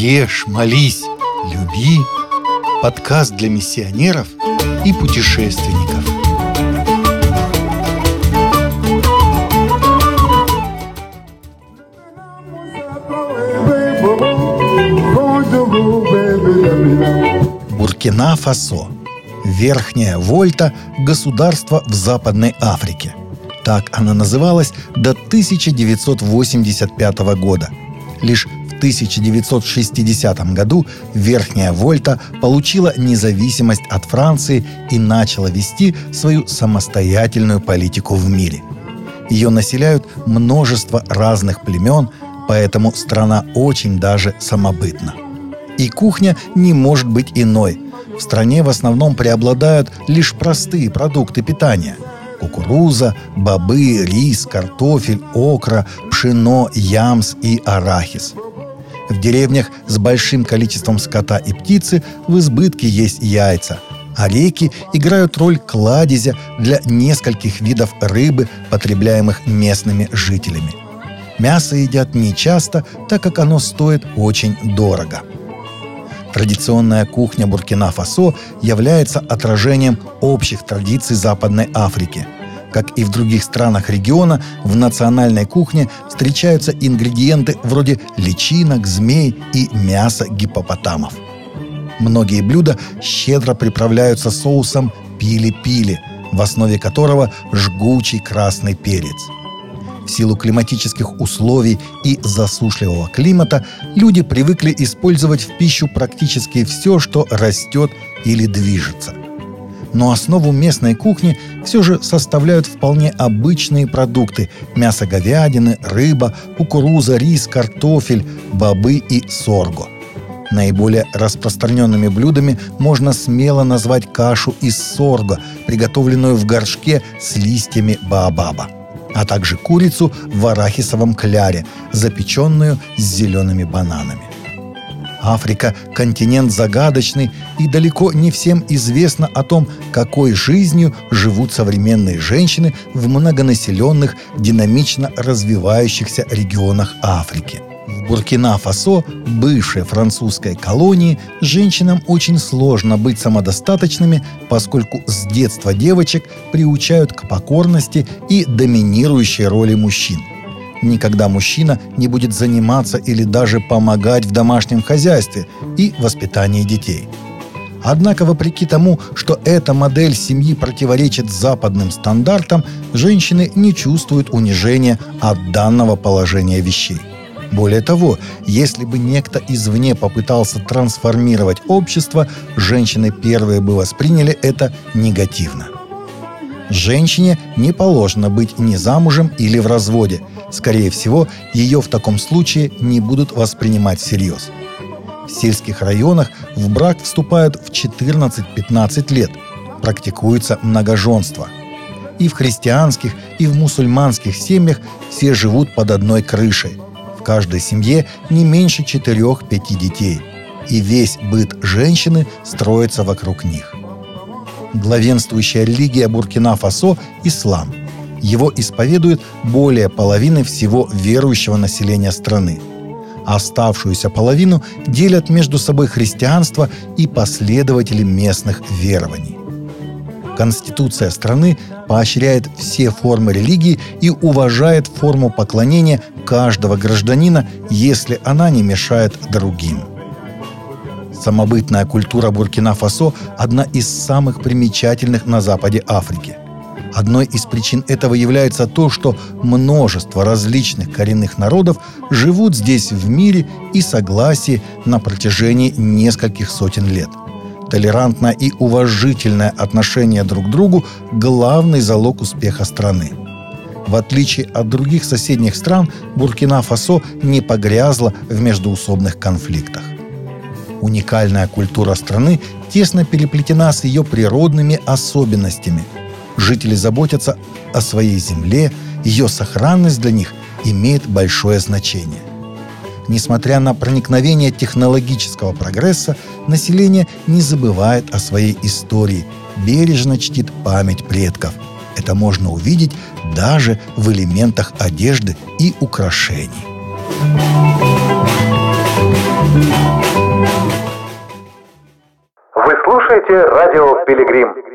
Ешь, молись, люби. Подкаст для миссионеров и путешественников. Буркина-Фасо. Верхняя Вольта – государство в Западной Африке. Так она называлась до 1985 года. Лишь 1960 году Верхняя Вольта получила независимость от Франции и начала вести свою самостоятельную политику в мире. Ее населяют множество разных племен, поэтому страна очень даже самобытна. И кухня не может быть иной. В стране в основном преобладают лишь простые продукты питания – кукуруза, бобы, рис, картофель, окра, пшено, ямс и арахис. В деревнях с большим количеством скота и птицы в избытке есть яйца, а реки играют роль кладезя для нескольких видов рыбы, потребляемых местными жителями. Мясо едят нечасто, так как оно стоит очень дорого. Традиционная кухня Буркина-Фасо является отражением общих традиций Западной Африки. Как и в других странах региона, в национальной кухне встречаются ингредиенты вроде личинок, змей и мяса гипопотамов. Многие блюда щедро приправляются соусом пили-пили, в основе которого жгучий красный перец – в силу климатических условий и засушливого климата люди привыкли использовать в пищу практически все, что растет или движется. Но основу местной кухни все же составляют вполне обычные продукты – мясо говядины, рыба, кукуруза, рис, картофель, бобы и сорго – Наиболее распространенными блюдами можно смело назвать кашу из сорга, приготовленную в горшке с листьями баобаба а также курицу в арахисовом кляре, запеченную с зелеными бананами. Африка – континент загадочный, и далеко не всем известно о том, какой жизнью живут современные женщины в многонаселенных, динамично развивающихся регионах Африки. Буркина-Фасо, бывшей французской колонии, женщинам очень сложно быть самодостаточными, поскольку с детства девочек приучают к покорности и доминирующей роли мужчин. Никогда мужчина не будет заниматься или даже помогать в домашнем хозяйстве и воспитании детей. Однако, вопреки тому, что эта модель семьи противоречит западным стандартам, женщины не чувствуют унижения от данного положения вещей. Более того, если бы некто извне попытался трансформировать общество, женщины первые бы восприняли это негативно. Женщине не положено быть ни замужем или в разводе. Скорее всего, ее в таком случае не будут воспринимать всерьез. В сельских районах в брак вступают в 14-15 лет. Практикуется многоженство. И в христианских, и в мусульманских семьях все живут под одной крышей – каждой семье не меньше четырех-пяти детей, и весь быт женщины строится вокруг них. Главенствующая религия Буркина-Фасо – ислам. Его исповедует более половины всего верующего населения страны. Оставшуюся половину делят между собой христианство и последователи местных верований. Конституция страны поощряет все формы религии и уважает форму поклонения каждого гражданина, если она не мешает другим. Самобытная культура Буркина-Фасо – одна из самых примечательных на западе Африки. Одной из причин этого является то, что множество различных коренных народов живут здесь в мире и согласии на протяжении нескольких сотен лет – Толерантное и уважительное отношение друг к другу – главный залог успеха страны. В отличие от других соседних стран, Буркина-Фасо не погрязла в междуусобных конфликтах. Уникальная культура страны тесно переплетена с ее природными особенностями. Жители заботятся о своей земле, ее сохранность для них имеет большое значение – Несмотря на проникновение технологического прогресса, население не забывает о своей истории, бережно чтит память предков. Это можно увидеть даже в элементах одежды и украшений. you слушаете радио «Пилигрим».